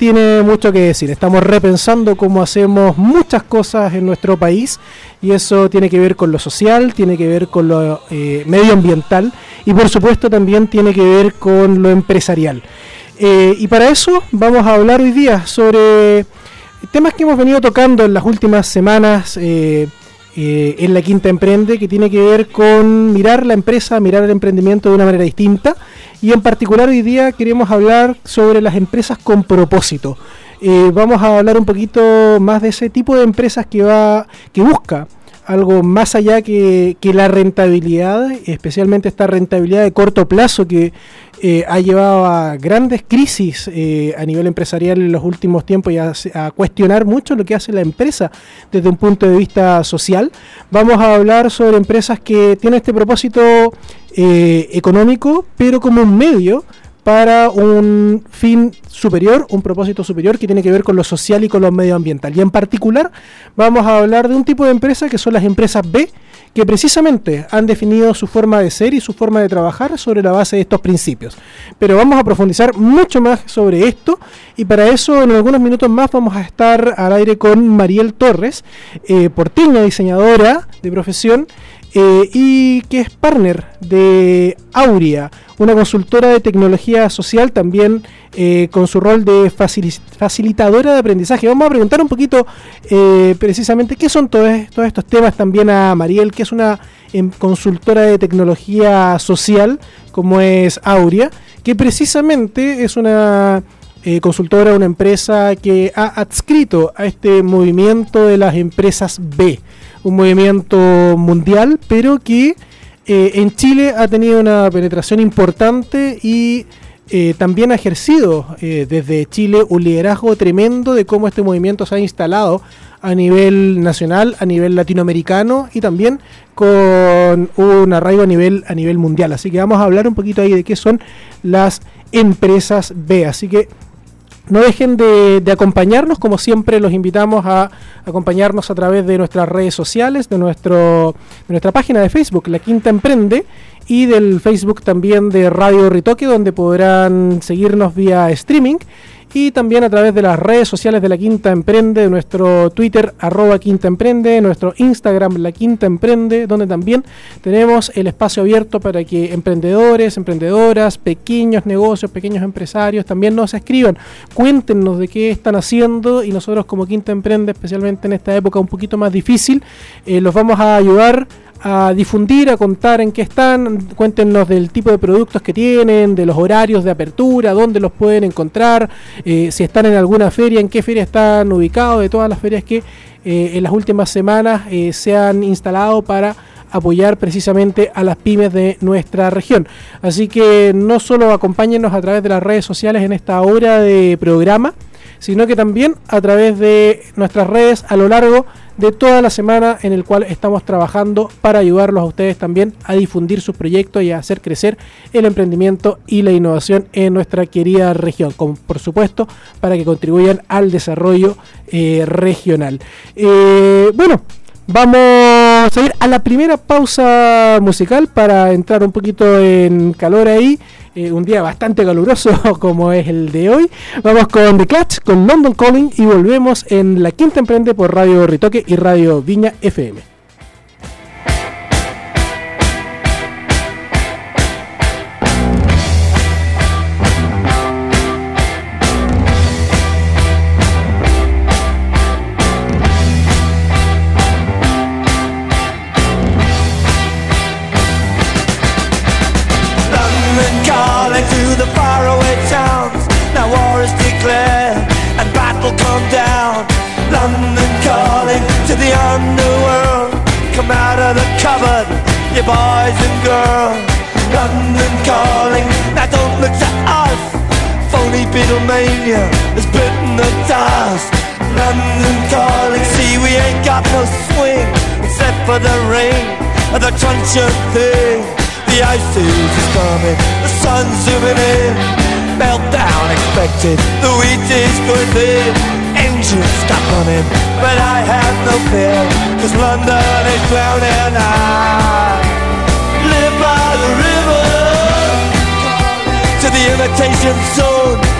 tiene mucho que decir. Estamos repensando cómo hacemos muchas cosas en nuestro país y eso tiene que ver con lo social, tiene que ver con lo eh, medioambiental y por supuesto también tiene que ver con lo empresarial. Eh, y para eso vamos a hablar hoy día sobre temas que hemos venido tocando en las últimas semanas eh, en la Quinta Emprende, que tiene que ver con mirar la empresa, mirar el emprendimiento de una manera distinta. Y en particular hoy día queremos hablar sobre las empresas con propósito. vamos a hablar un poquito más de ese tipo de empresas que va, que busca algo más allá que, la rentabilidad, especialmente esta rentabilidad de corto plazo que eh, ha llevado a grandes crisis eh, a nivel empresarial en los últimos tiempos y a, cuestionar mucho lo que hace la empresa desde un punto de vista social. Vamos a hablar sobre empresas que tienen este propósito eh, económico, pero como un medio para un fin superior, un propósito superior que tiene que ver con lo social y con lo medioambiental. Y en particular vamos a hablar de un tipo de empresa que son las empresas B, que precisamente han definido su forma de ser y su forma de trabajar sobre la base de estos principios. Pero vamos a profundizar mucho más sobre esto y para eso en algunos minutos más vamos a estar al aire con Mariel Torres, eh, diseñadora de profesión eh, y que es partner de Auria, una consultora de tecnología social también eh, con su rol de facilitadora de aprendizaje. Vamos a preguntar un poquito eh, precisamente qué son todos, estos temas también a Mariel, que es una em, consultora de tecnología social como es Auria, que precisamente es una... consultora, una empresa que ha adscrito a este movimiento de las empresas B un movimiento mundial, pero que eh, en Chile ha tenido una penetración importante y eh, también ha ejercido eh, desde Chile un liderazgo tremendo de cómo este movimiento se ha instalado a nivel nacional, a nivel latinoamericano y también con un arraigo a nivel, a nivel mundial. Así que vamos a hablar un poquito ahí de qué son las empresas B. Así que no dejen de, acompañarnos, como siempre los invitamos a acompañarnos a través de nuestras redes sociales, de, nuestro, de nuestra página de Facebook, La Quinta Emprende, y del Facebook también de Radio Ritoque, donde podrán seguirnos vía streaming y también a través de las redes sociales de La Quinta Emprende, de nuestro Twitter arroba Quinta Emprende, nuestro Instagram La Quinta Emprende, donde también tenemos el espacio abierto para que emprendedores, emprendedoras, pequeños negocios, pequeños empresarios también nos escriban, cuéntenos de qué están haciendo y nosotros como Quinta Emprende, especialmente en esta época un poquito más difícil, eh, los vamos a ayudar a difundir, a contar en qué están, cuéntenos del tipo de productos que tienen, de los horarios de apertura, dónde los pueden encontrar, eh, si están en alguna feria, en qué feria están ubicados, de todas las ferias que eh, en las últimas semanas eh, se han instalado para apoyar precisamente a las pymes de nuestra región. Así que no solo acompáñenos a través de las redes sociales en esta hora de programa, sino que también a través de nuestras redes a lo largo de toda la semana en el cual estamos trabajando para ayudarlos a ustedes también a difundir sus proyectos y a hacer crecer el emprendimiento y la innovación en nuestra querida región, como por supuesto para que contribuyan al desarrollo eh, regional. Eh, bueno, Vamos a ir a la primera pausa musical para entrar un poquito en calor ahí. Eh, un día bastante caluroso como es el de hoy. Vamos con The Clutch, con London Calling y volvemos en la quinta emprende por Radio Ritoque y Radio Viña FM. Beatlemania has bitten the dust. London calling, see we ain't got no swing except for the rain and the crunch of thing. The ice age is coming, the sun's zooming in. Meltdown expected, the wheat is going thin. Engines stop running, but I have no fear, cause London is drowning. I live by the river To the imitation zone.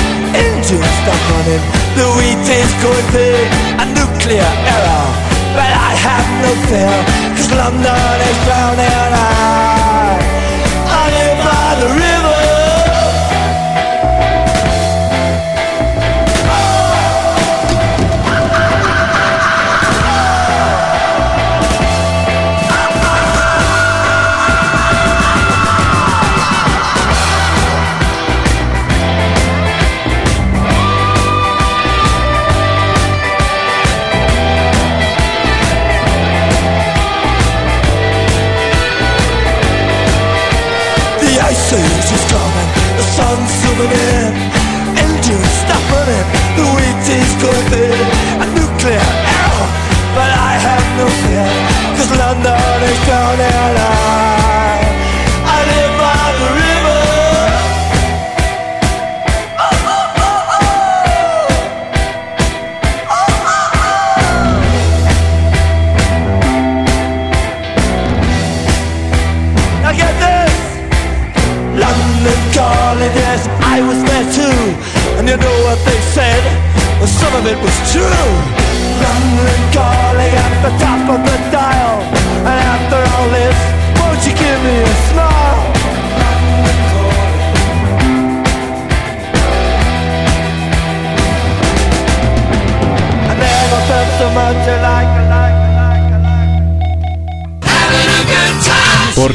engines stop running, the wheat is going big, a nuclear error. But I have no fear, cause London is drowning. I, I live by the river.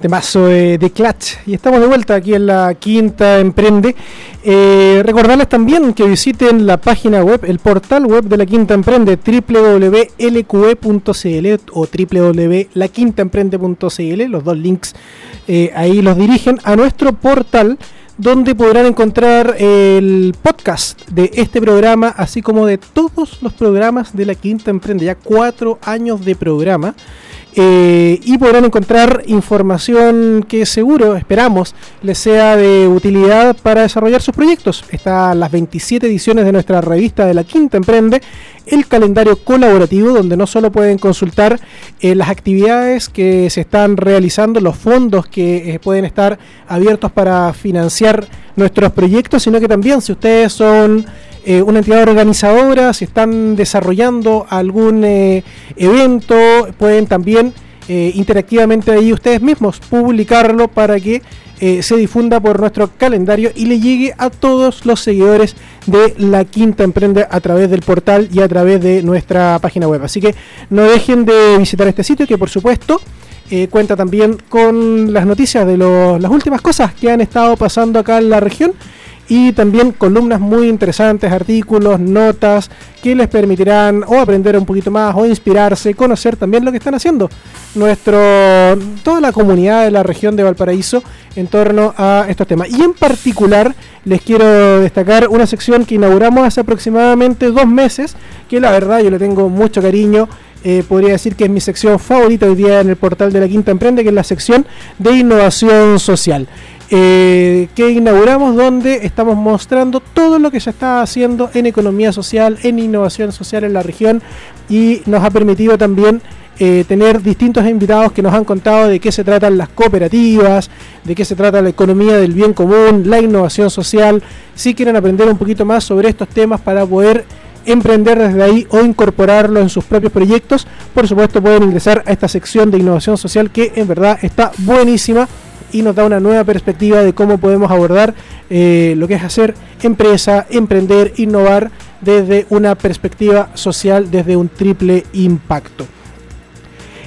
Temazo de, de Clutch. Y estamos de vuelta aquí en la Quinta Emprende. Eh, recordarles también que visiten la página web, el portal web de la Quinta Emprende, www.lqe.cl o www.laquintaemprende.cl. Los dos links eh, ahí los dirigen a nuestro portal donde podrán encontrar el podcast de este programa, así como de todos los programas de la Quinta Emprende, ya cuatro años de programa. Eh, y podrán encontrar información que seguro, esperamos, les sea de utilidad para desarrollar sus proyectos. Están las 27 ediciones de nuestra revista de la Quinta Emprende, el calendario colaborativo, donde no solo pueden consultar eh, las actividades que se están realizando, los fondos que eh, pueden estar abiertos para financiar nuestros proyectos, sino que también si ustedes son eh, una entidad organizadora, si están desarrollando algún eh, evento, pueden también eh, interactivamente ahí ustedes mismos publicarlo para que eh, se difunda por nuestro calendario y le llegue a todos los seguidores de la Quinta Emprende a través del portal y a través de nuestra página web. Así que no dejen de visitar este sitio que por supuesto cuenta también con las noticias de las últimas cosas que han estado pasando acá en la región y también columnas muy interesantes, artículos, notas que les permitirán o aprender un poquito más o inspirarse, conocer también lo que están haciendo nuestro toda la comunidad de la región de Valparaíso en torno a estos temas. Y en particular les quiero destacar una sección que inauguramos hace aproximadamente dos meses, que la verdad yo le tengo mucho cariño. eh, podría decir que es mi sección favorita hoy día en el portal de la Quinta Emprende, que es la sección de innovación social eh, que inauguramos donde estamos mostrando todo lo que se está haciendo en economía social, en innovación social en la región y nos ha permitido también eh, tener distintos invitados que nos han contado de qué se tratan las cooperativas, de qué se trata la economía del bien común, la innovación social. Si quieren aprender un poquito más sobre estos temas para poder emprender desde ahí o incorporarlo en sus propios proyectos, por supuesto pueden ingresar a esta sección de innovación social que en verdad está buenísima y nos da una nueva perspectiva de cómo podemos abordar eh, lo que es hacer empresa, emprender, innovar desde una perspectiva social, desde un triple impacto.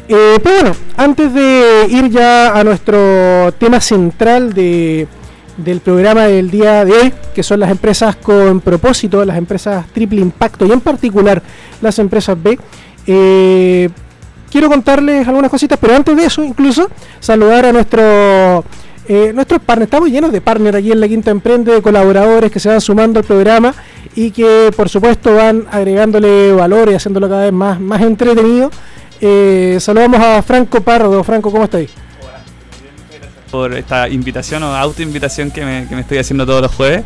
Eh, pero bueno, antes de ir ya a nuestro tema central de, del programa del día de hoy, que son las empresas con propósito, las empresas triple impacto y en particular las empresas B, Eh, quiero contarles algunas cositas, pero antes de eso, incluso, saludar a nuestro eh, nuestros partners, estamos llenos de partners aquí en la Quinta Emprende, de colaboradores que se van sumando al programa y que por supuesto van agregándole valor y haciéndolo cada vez más, más entretenido. Eh, saludamos a Franco Pardo. Franco, ¿cómo estáis? Por esta invitación o autoinvitación que me, que me estoy haciendo todos los jueves.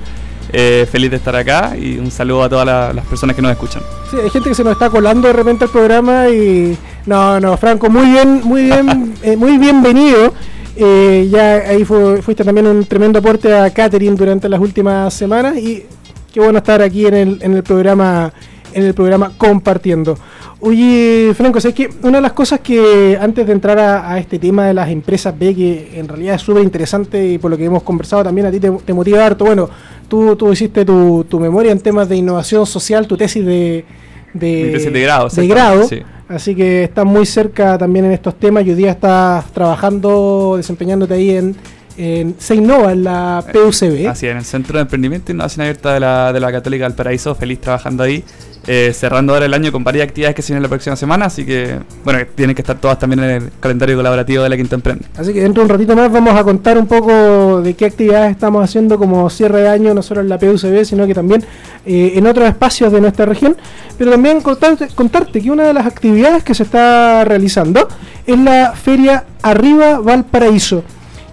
Eh, feliz de estar acá y un saludo a todas la- las personas que nos escuchan. Sí, hay gente que se nos está colando de repente al programa y no, no, Franco, muy bien, muy bien, eh, muy bienvenido. Eh, ya ahí fu- fuiste también un tremendo aporte a Catherine durante las últimas semanas y qué bueno estar aquí en el, en el programa, en el programa compartiendo. Oye, Franco, sé que una de las cosas que antes de entrar a, a este tema de las empresas B, que en realidad es súper interesante y por lo que hemos conversado también a ti te, te motiva harto, bueno, tú, tú hiciste tu, tu memoria en temas de innovación social, tu tesis de, de, Mi tesis de grado, de exactamente, grado. sí. Así que estás muy cerca también en estos temas y hoy día estás trabajando, desempeñándote ahí en, en Seinova, en la PUCB. Así es, en el Centro de Emprendimiento e Innovación Abierta de la, de la Católica del Paraíso, feliz trabajando ahí, eh, cerrando ahora el año con varias actividades que se vienen la próxima semana, así que, bueno, tienen que estar todas también en el calendario colaborativo de la Quinta Emprende. Así que dentro de un ratito más vamos a contar un poco de qué actividades estamos haciendo como cierre de año, no solo en la PUCB, sino que también eh, en otros espacios de nuestra región. Pero también contarte, contarte que una de las actividades que se está realizando es la Feria Arriba Valparaíso,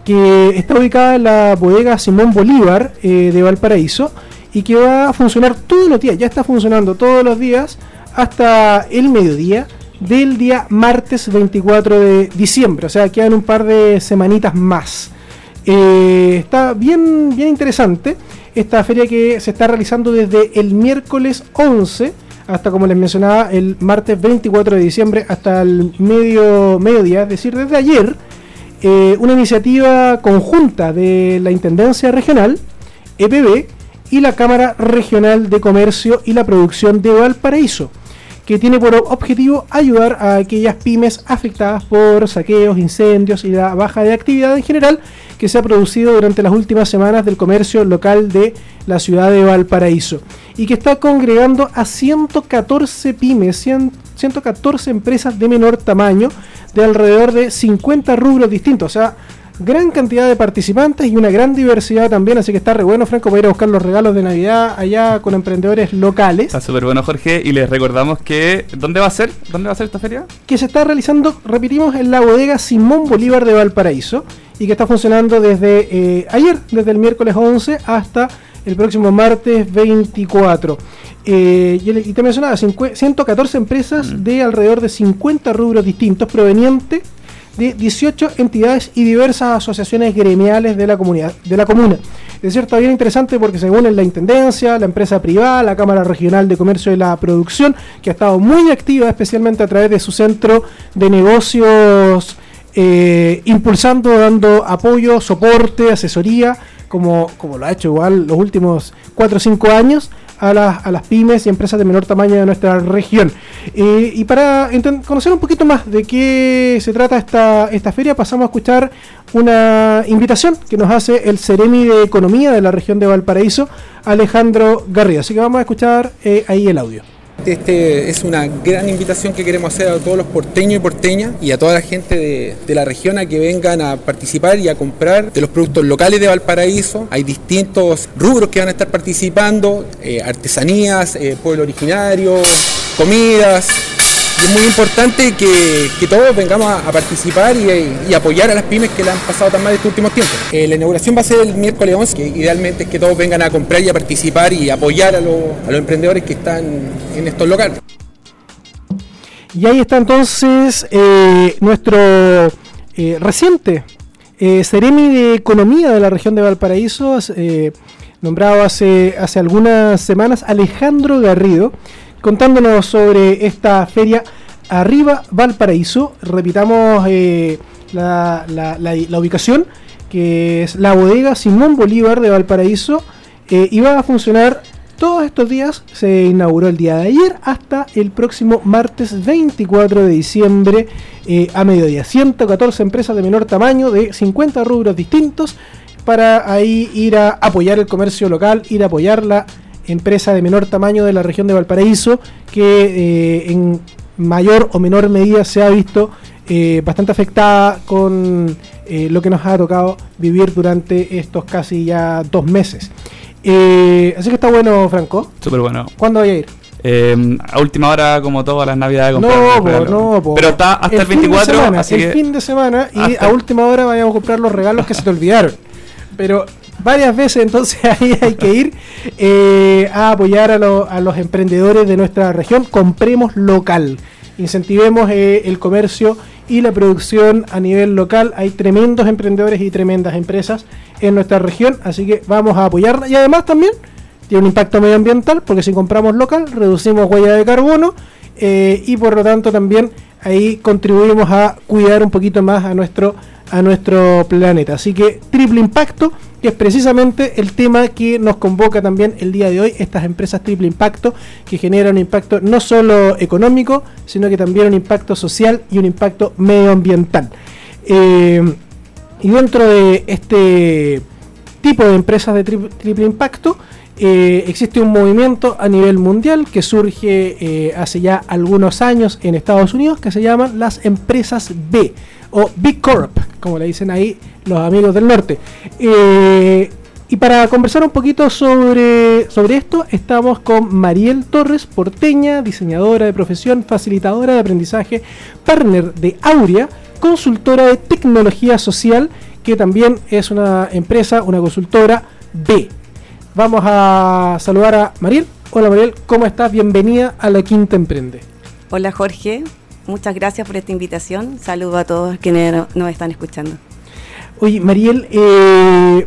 que está ubicada en la bodega Simón Bolívar eh, de Valparaíso y que va a funcionar todos los días, ya está funcionando todos los días hasta el mediodía del día martes 24 de diciembre, o sea, quedan un par de semanitas más. Eh, está bien, bien interesante esta feria que se está realizando desde el miércoles 11 hasta, como les mencionaba, el martes 24 de diciembre hasta el medio, mediodía, es decir, desde ayer, eh, una iniciativa conjunta de la Intendencia Regional, EPB, y la Cámara Regional de Comercio y la Producción de Valparaíso, que tiene por objetivo ayudar a aquellas pymes afectadas por saqueos, incendios y la baja de actividad en general que se ha producido durante las últimas semanas del comercio local de la ciudad de Valparaíso y que está congregando a 114 pymes, 100 114 empresas de menor tamaño de alrededor de 50 rubros distintos, o sea, gran cantidad de participantes y una gran diversidad también, así que está re bueno, Franco, para ir a buscar los regalos de Navidad allá con emprendedores locales. Está súper bueno, Jorge, y les recordamos que, ¿dónde va a ser? ¿Dónde va a ser esta feria? que se está realizando, repetimos, en la bodega Simón Bolívar de Valparaíso y que está funcionando desde eh, ayer, desde el miércoles 11 hasta el próximo martes 24. Eh, y, te mencionaba, cincue- 114 empresas de alrededor de 50 rubros distintos provenientes de 18 entidades y diversas asociaciones gremiales de la comunidad, de la comuna. Es está bien interesante porque según la Intendencia, la empresa privada, la Cámara Regional de Comercio y la Producción, que ha estado muy activa especialmente a través de su centro de negocios, eh, impulsando, dando apoyo, soporte, asesoría, como, como lo ha hecho igual los últimos 4 o 5 años a las, a las pymes y empresas de menor tamaño de nuestra región. Eh, y para conocer un poquito más de qué se trata esta, esta feria, pasamos a escuchar una invitación que nos hace el Ceremi de Economía de la región de Valparaíso, Alejandro Garrido. Así que vamos a escuchar eh, ahí el audio. Este es una gran invitación que queremos hacer a todos los porteños y porteñas y a toda la gente de, de la región a que vengan a participar y a comprar de los productos locales de Valparaíso. Hay distintos rubros que van a estar participando, eh, artesanías, eh, pueblo originario, comidas. Y es muy importante que, todos vengamos a, participar y, apoyar a las pymes que la han pasado tan mal estos últimos tiempos. Eh, la inauguración va a ser el miércoles 11, que idealmente es que todos vengan a comprar y a participar y apoyar a, los- emprendedores que están en estos locales. Y ahí está entonces eh, nuestro eh, reciente Ceremi de Economía de la región de Valparaíso, nombrado hace, hace algunas semanas, Alejandro Garrido, contándonos sobre esta feria Arriba Valparaíso. Repitamos eh, la, ubicación, que es la bodega Simón Bolívar de Valparaíso, eh, y va a funcionar todos estos días. Se inauguró el día de ayer hasta el próximo martes 24 de diciembre eh, a mediodía. 114 empresas de menor tamaño, de 50 rubros distintos, para ahí ir a apoyar el comercio local, ir a apoyar la empresa de menor tamaño de la región de Valparaíso, que eh, en mayor o menor medida se ha visto eh, bastante afectada con eh, lo que nos ha tocado vivir durante estos casi ya dos meses. Así que está bueno, Franco. Súper bueno. ¿Cuándo voy a ir? Eh, a última hora, como todas las navidades, No, po, no, po. Pero está hasta el, de 24, semana, así el que fin de semana y a última hora vayamos a comprar los regalos que se te olvidaron. Pero varias veces entonces ahí hay que ir eh, a apoyar a, a los emprendedores de nuestra región. Compremos local, incentivemos eh, el comercio y la producción a nivel local. Hay tremendos emprendedores y tremendas empresas en nuestra región, así que vamos a apoyarla. Y además también tiene un impacto medioambiental, porque si compramos local, reducimos huella de carbono eh, y por lo tanto también ahí contribuimos a cuidar un poquito más a nuestro, a nuestro planeta. Así que triple impacto, que es precisamente el tema que nos convoca también el día de hoy, estas empresas triple impacto, que generan un impacto no solo económico, sino que también un impacto social y un impacto medioambiental. Eh, y dentro de este tipo de empresas de tri- triple impacto, eh, existe un movimiento a nivel mundial que surge eh, hace ya algunos años en Estados Unidos que se llaman las empresas B o Big Corp, como le dicen ahí los amigos del norte. Eh, y para conversar un poquito sobre, sobre esto, estamos con Mariel Torres, porteña, diseñadora de profesión, facilitadora de aprendizaje, partner de Aurea, consultora de tecnología social, que también es una empresa, una consultora B. Vamos a saludar a Mariel. Hola Mariel, ¿cómo estás? Bienvenida a La Quinta Emprende. Hola Jorge, muchas gracias por esta invitación. Saludo a todos quienes no- nos están escuchando. Oye, Mariel, eh,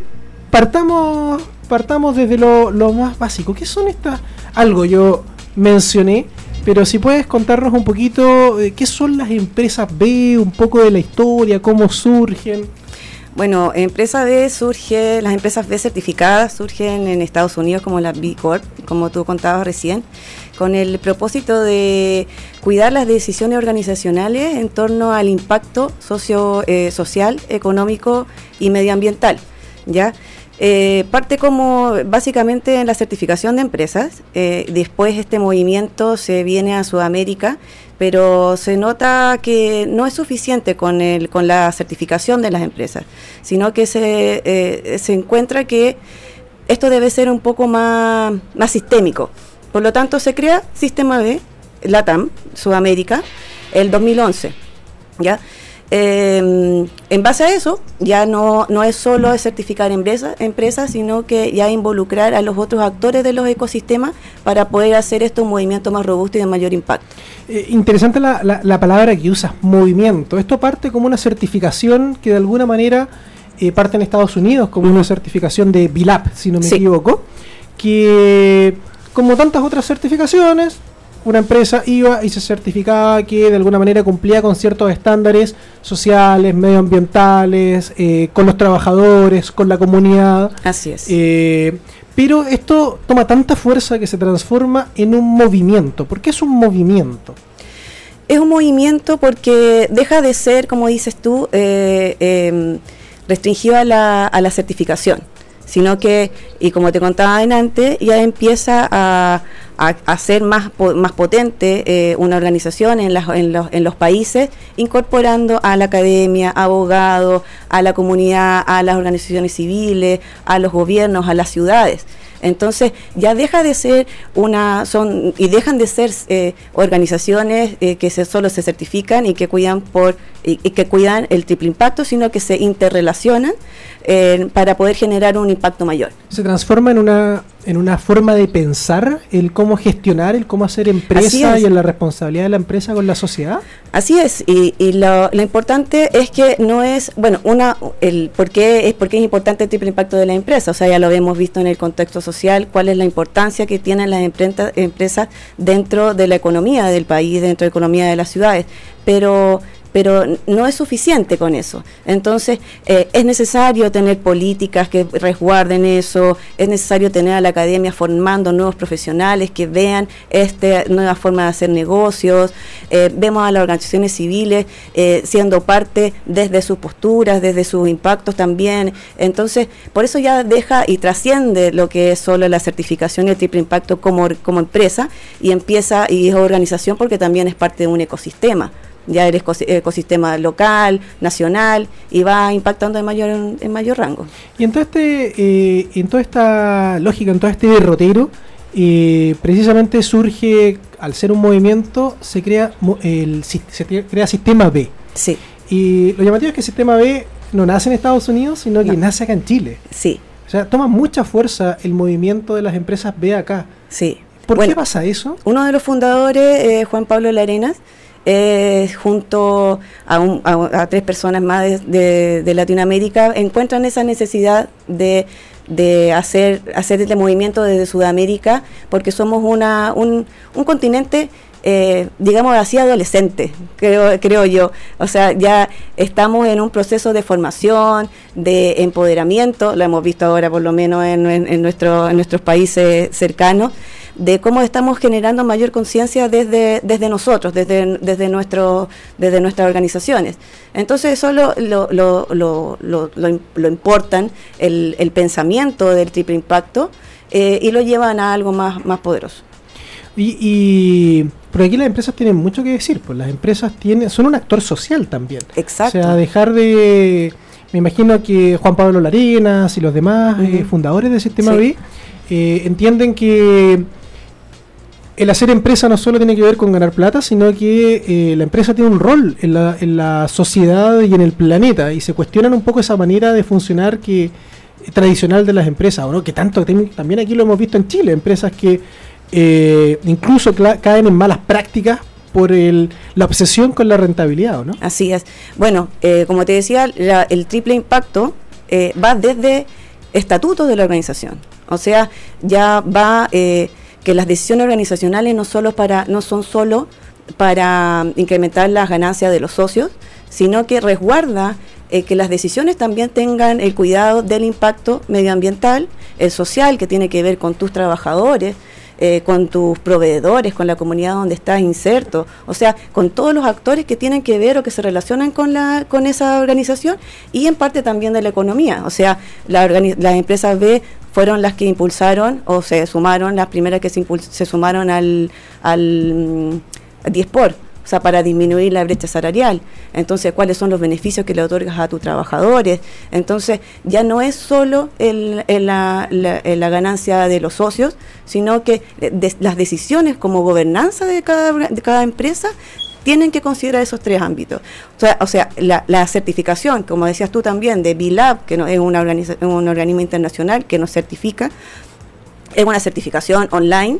partamos, partamos desde lo, lo más básico. ¿Qué son estas? Algo yo mencioné, pero si puedes contarnos un poquito eh, qué son las empresas B, un poco de la historia, cómo surgen. Bueno, empresa B surge, las empresas B certificadas surgen en Estados Unidos como la B Corp, como tú contabas recién, con el propósito de cuidar las decisiones organizacionales en torno al impacto socio, eh, social, económico y medioambiental. ¿ya? Eh, parte como básicamente en la certificación de empresas, eh, después este movimiento se viene a Sudamérica, pero se nota que no es suficiente con, el, con la certificación de las empresas, sino que se, se encuentra que esto debe ser un poco más, más sistémico. Por lo tanto, se crea Sistema B, LATAM, Sudamérica, el 2011. ¿ya? Eh, en base a eso, ya no, no es solo certificar empresas, empresas, sino que ya involucrar a los otros actores de los ecosistemas para poder hacer esto un movimiento más robusto y de mayor impacto. Eh, interesante la, la- la palabra que usas, movimiento. Esto parte como una certificación que de alguna manera eh, parte en Estados Unidos, como una certificación de BILAP, si no me Sí. equivoco, que como tantas otras certificaciones, una empresa iba y se certificaba que de alguna manera cumplía con ciertos estándares sociales, medioambientales, eh, con los trabajadores, con la comunidad. Así es. Eh, pero esto toma tanta fuerza que se transforma en un movimiento. ¿Por qué es un movimiento? Es un movimiento porque deja de ser, como dices tú, eh, eh, restringido a la, a la certificación, sino que, y como te contaba antes, ya empieza a, a, a ser más, más potente eh, una organización en, las- en, los, en los países, incorporando a la academia, abogados, a la comunidad, a las organizaciones civiles, a los gobiernos, a las ciudades. Entonces ya deja de ser una, son y dejan de ser eh, organizaciones eh, que se, solo se certifican y que cuidan por y, que cuidan el triple impacto, sino que se interrelacionan eh, para poder generar un impacto mayor. Se transforma en una, en una forma de pensar el cómo gestionar, el cómo hacer empresa es. y en la responsabilidad de la empresa con la sociedad. Así es, y, y lo, lo importante es que no es, bueno, una, el por qué es, por qué es importante el triple impacto de la empresa, o sea, ya lo hemos visto en el contexto social, cuál es la importancia que tienen las emprenta- empresas dentro de la economía del país, dentro de la economía de las ciudades, pero, pero no es suficiente con eso. Entonces, eh, es necesario tener políticas que resguarden eso, es necesario tener a la academia formando nuevos profesionales que vean esta nueva forma de hacer negocios, eh, vemos a las organizaciones civiles eh, siendo parte desde sus posturas, desde sus impactos también. Entonces, por eso ya deja y trasciende lo que es solo la certificación y el triple impacto como, como empresa y empieza y es organización porque también es parte de un ecosistema ya el ecosistema local, nacional y va impactando en mayor en mayor rango. Y en todo este eh, en toda esta lógica, en todo este derrotero, eh, precisamente surge al ser un movimiento se crea el se crea sistema B. Sí. Y lo llamativo es que el sistema B no nace en Estados Unidos, sino que nace acá en Chile. Sí. O sea, toma mucha fuerza el movimiento de las empresas B acá. Sí. ¿Por qué pasa eso? Uno de los fundadores, eh, Juan Pablo Larenas, junto a, tres personas más de, Latinoamérica, encuentran esa necesidad de, hacer, hacer este movimiento desde Sudamérica, porque somos una, un, un continente eh, digamos así, adolescente, creo, creo yo. O sea, ya estamos en un proceso de formación, de empoderamiento, lo hemos visto ahora por lo menos en, en, en nuestros países cercanos, de cómo estamos generando mayor conciencia desde, desde nosotros, desde, desde, nuestro, desde nuestras organizaciones. Entonces eso lo, lo, lo, lo, lo importan, el, pensamiento del triple impacto, eh, y lo llevan a algo más, más poderoso. Y pero aquí las empresas tienen mucho que decir, pues las empresas tienen, son un actor social también. Exacto. O sea, dejar de, me imagino que Juan Pablo Larenas y los demás eh, fundadores del Sistema B eh, entienden que el hacer empresa no solo tiene que ver con ganar plata, sino que eh, la empresa tiene un rol en la, en la sociedad y en el planeta y se cuestionan un poco esa manera de funcionar que tradicional de las empresas, ¿o no? Que tanto también aquí lo hemos visto en Chile, empresas que eh, incluso caen en malas prácticas por el, la obsesión con la rentabilidad, ¿no? Así es. Bueno, eh, como te decía, el triple impacto eh, va desde estatutos de la organización. O sea, ya va que las decisiones organizacionales no solo para no son solo para incrementar las ganancias de los socios, sino que resguarda que las decisiones también tengan el cuidado del impacto medioambiental, el social, que tiene que ver con tus trabajadores, eh, con tus proveedores, con la comunidad donde estás inserto, o sea, con todos los actores que tienen que ver o que se relacionan con, la, con esa organización y en parte también de la economía. O sea, las empresas B fueron las que impulsaron o se sumaron, las primeras que se, se sumaron al, al 10 mm, por o sea, para disminuir la brecha salarial. Entonces, ¿cuáles son los beneficios que le otorgas a tus trabajadores? Entonces, ya no es solo el, la, ganancia de los socios, sino que las decisiones como gobernanza de cada, empresa tienen que considerar esos tres ámbitos. O sea, la, certificación, como decías tú también, de BILAB, que es un organismo internacional que nos certifica, es una certificación online,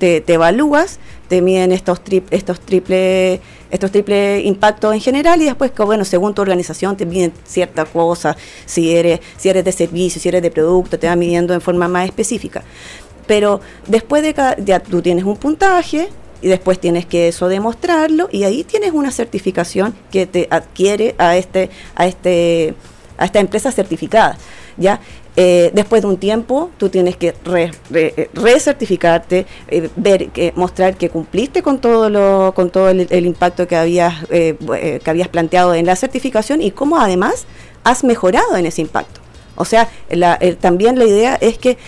te evalúas te miden estos, estos triple estos triple impactos en general y después que bueno según tu organización te miden cierta cosa si eres si eres de servicio si eres de producto te va midiendo en forma más específica. Pero después de cada ya tú tienes un puntaje y después tienes que eso demostrarlo y ahí tienes una certificación que te adquiere a este a este a esta empresa certificada ya eh, después de un tiempo, tú tienes que eh, recertificarte, eh, ver, que, mostrar que cumpliste con todo lo, con todo el, impacto que habías, que habías planteado en la certificación y cómo además has mejorado en ese impacto. O sea, también la idea es que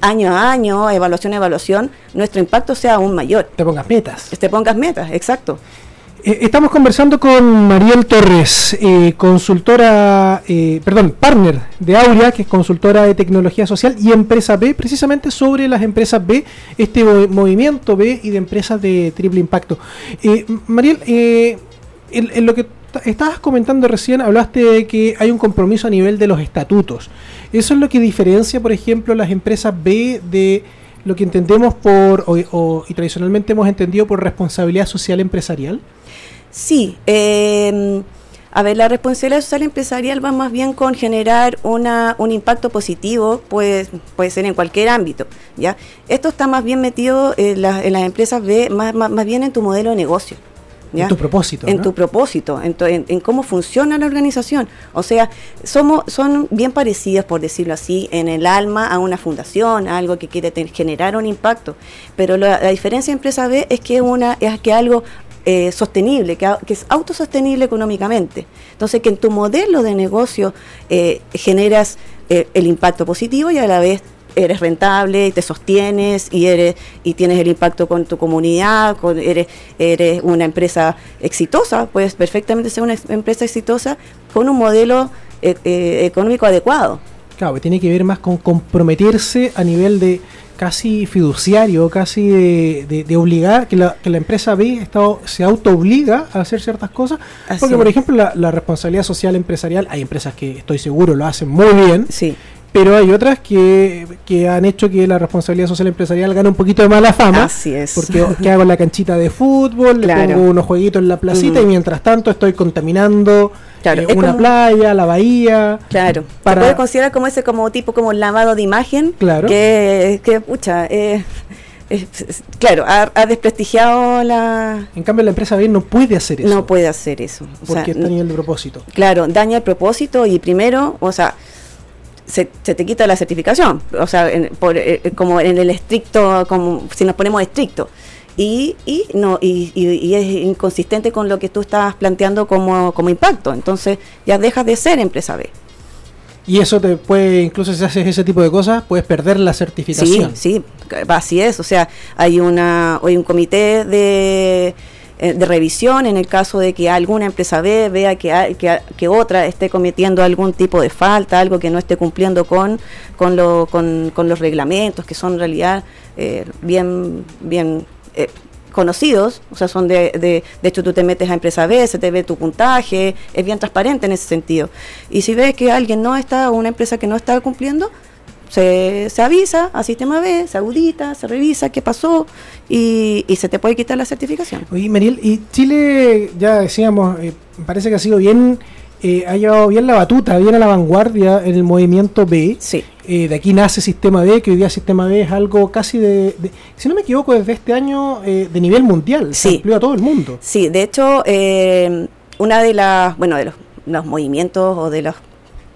año a año, evaluación a evaluación, nuestro impacto sea aún mayor. Te pongas metas. Te pongas metas, exacto. Eh, estamos conversando con Mariel Torres, eh, consultora, eh, perdón, partner de Aurea, que es consultora de tecnología social y empresa B, precisamente sobre las empresas B, este movimiento B y de empresas de triple impacto. Mariel, en, lo que estabas comentando recién, hablaste de que hay un compromiso a nivel de los estatutos. ¿Eso es lo que diferencia, por ejemplo, las empresas B de lo que entendemos por, y tradicionalmente hemos entendido por responsabilidad social empresarial? Sí, em, a ver, la responsabilidad social empresarial va más bien con generar una, un impacto positivo, pues, puede ser en cualquier ámbito, ¿ya? Esto está más bien metido en, las empresas B, más, más, bien en tu modelo de negocio. En tu propósito. En ¿no? tu propósito, en, tu- en- en cómo funciona la organización. O sea, somos, son bien parecidas, por decirlo así, en el alma a una fundación, a algo que quiere generar un impacto. Pero la, la diferencia de empresa B es que una es que algo eh, sostenible, que es autosostenible económicamente. Entonces, que en tu modelo de negocio eh, generas eh, el impacto positivo y a la vez eres rentable y te sostienes y eres y tienes el impacto con tu comunidad, con, eres eres una empresa exitosa, puedes perfectamente ser una empresa exitosa con un modelo eh, eh, económico adecuado. Claro, que tiene que ver más con comprometerse a nivel de casi fiduciario, casi de, de- de obligar, que la, que la empresa B está, se auto-obliga a hacer ciertas cosas. Así porque, por ejemplo, la, la responsabilidad social empresarial, hay empresas que estoy seguro lo hacen muy bien, Sí, pero hay otras que, que han hecho que la responsabilidad social empresarial gane un poquito de mala fama. así es. Porque ¿qué hago en la canchita de fútbol, Claro. le pongo unos jueguitos en la placita y mientras tanto estoy contaminando Claro, eh, es una como- playa, la bahía. Claro, Para- se puede considerar como ese como tipo como lavado de imagen, Claro. que, que pucha, eh, claro, ha, ha desprestigiado la... En cambio, la empresa B no puede hacer eso. No puede hacer eso. O sea, porque está a n- nivel de propósito. Claro, daña el propósito y primero, o sea, se, se te quita la certificación, o sea, en- por, eh, eh, como en el estricto, como si nos ponemos estricto. Y, y no y, y- y es inconsistente con lo que tú estás planteando como, como impacto. Entonces ya dejas de ser empresa B. Y eso te puede, incluso si haces ese tipo de cosas, puedes perder la Sí, certificación. sí, así es. O sea, hay una hay un comité de, eh, de revisión en el caso de que alguna empresa B vea que, que, otra esté cometiendo algún tipo de falta, algo que no esté cumpliendo con, con, lo, con los reglamentos, que son en realidad eh, bien, bien eh, conocidos, o sea, son de, de, de hecho tú te metes a empresa B, se te ve tu puntaje, es bien transparente en ese sentido. Y si ves que alguien no está, o una empresa que no está cumpliendo, se, se avisa a sistema B, se audita, se revisa qué pasó y, y se te puede quitar la certificación. Oye, Mariel, y Chile, ya decíamos, eh, parece que ha sido bien, eh, ha llevado bien la batuta, bien a la vanguardia en el movimiento B. Sí, Eh, de aquí nace Sistema B, que hoy día Sistema B es algo casi de, de- si no me equivoco, desde este año eh, de nivel mundial. Se amplió a todo el mundo. sí, de hecho, eh, una de las, bueno, de los, los movimientos o de las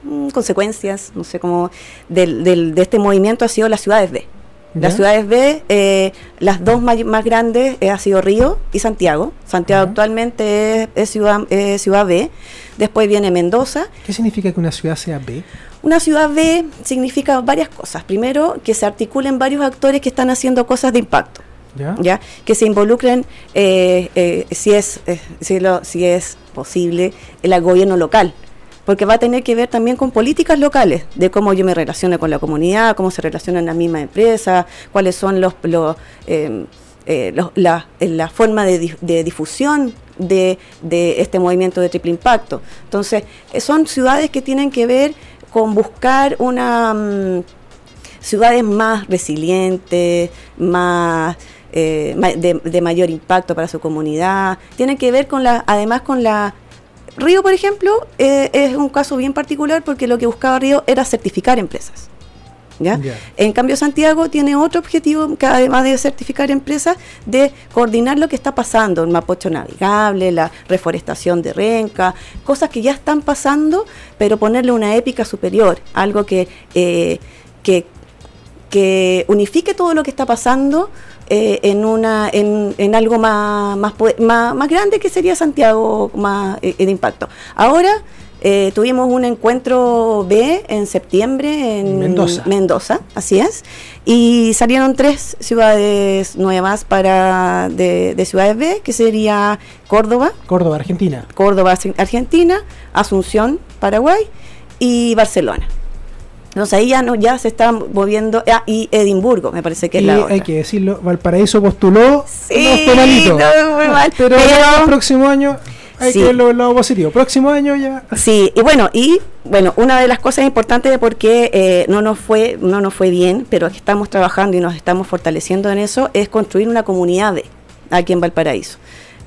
mm, consecuencias, no sé cómo, del, del- de este movimiento ha sido las ciudades B. Las ¿Ya? ciudades B, eh, las dos más grandes eh, ha sido Río y Santiago. Santiago actualmente es, es ciudad, es ciudad B. Después viene Mendoza. ¿Qué significa que una ciudad sea B? Una ciudad B significa varias cosas. Primero, que se articulen varios actores que están haciendo cosas de impacto. ¿Ya? ¿ya? que se involucren, eh, eh, si, es, eh, si, lo- si es posible, el gobierno local. Porque va a tener que ver también con políticas locales, de cómo yo me relaciono con la comunidad, cómo se relacionan las mismas empresas, cuáles son los, los, eh, eh, eh, la forma de, dif- de difusión de, este movimiento de triple impacto. Entonces, eh, son ciudades que tienen que ver con buscar una... mm, ciudades más resilientes, más eh, de, de mayor impacto para su comunidad. Tienen que ver con la, además con la Río, por ejemplo, eh, es un caso bien particular porque lo que buscaba Río era certificar empresas. En cambio, Santiago tiene otro objetivo, que además de certificar empresas, de coordinar lo que está pasando, el Mapocho navegable, la reforestación de Renca, cosas que ya están pasando, pero ponerle una épica superior, algo que, eh, que, que unifique todo lo que está pasando eh, en, una, en, en algo más, más, más, más grande que sería Santiago, más eh, de impacto. Ahora eh, tuvimos un encuentro B en septiembre en Mendoza. Mendoza, así es, y salieron tres ciudades nuevas para de, de ciudades B, que sería Córdoba, Córdoba, Argentina. Córdoba, Argentina, Asunción, Paraguay y Barcelona. Entonces ahí ya no ya se está moviendo ah, y Edimburgo, me parece que es la otra. hay que decirlo, Valparaíso postuló Sí, unos penalitos. no, muy mal, pero, pero- el próximo año hay Sí. que verlo del lado positivo. Próximo año ya. Sí, y bueno, y bueno, una de las cosas importantes de por qué eh, no nos fue no nos fue bien, pero estamos trabajando y nos estamos fortaleciendo en eso es construir una comunidad de aquí en Valparaíso,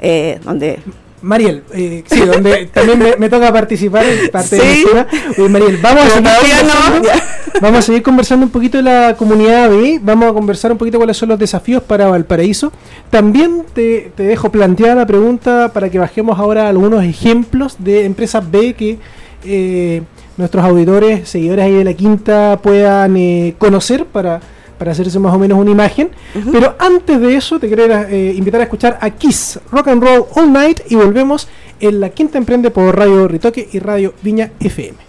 eh, donde Mariel, eh, sí, donde también me, me toca participar en parte de la Oye, Mariel, vamos a, seguir no, vamos a seguir conversando un poquito de la comunidad B, vamos a conversar un poquito cuáles son los desafíos para Valparaíso. También te, te dejo planteada la pregunta para que bajemos ahora algunos ejemplos de empresas B que eh, nuestros auditores, seguidores ahí de la quinta puedan eh, conocer para, para hacerse más o menos una imagen. Pero antes de eso, te quiero eh, invitar a escuchar a Kiss Rock and Roll All Night y volvemos en la quinta emprende por Radio Ritoque y Radio Viña FM.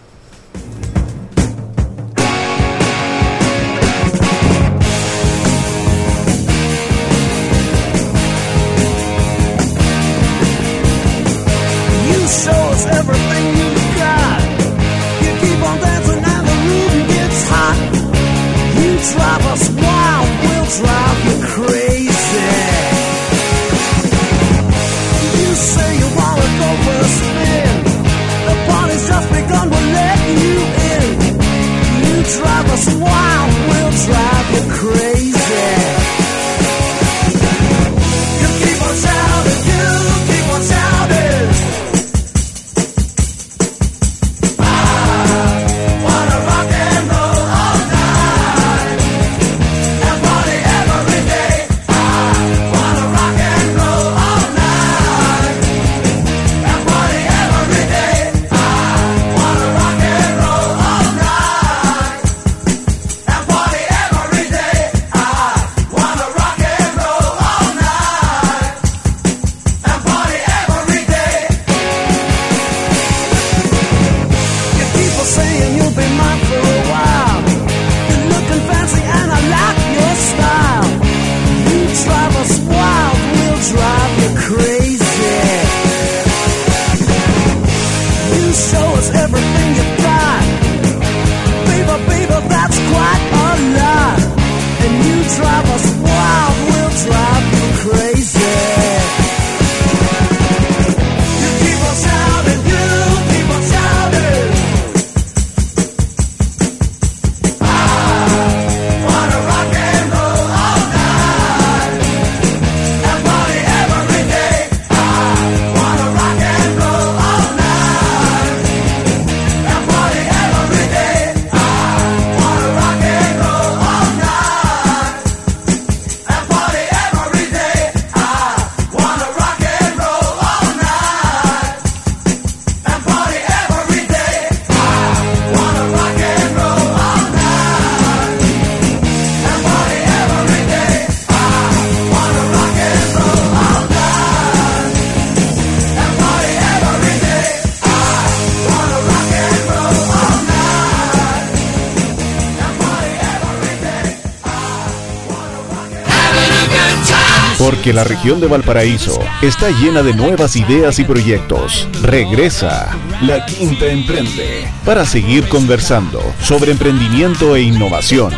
Porque la región de Valparaíso está llena de nuevas ideas y proyectos. Regresa La Quinta Emprende para seguir conversando sobre emprendimiento e innovación.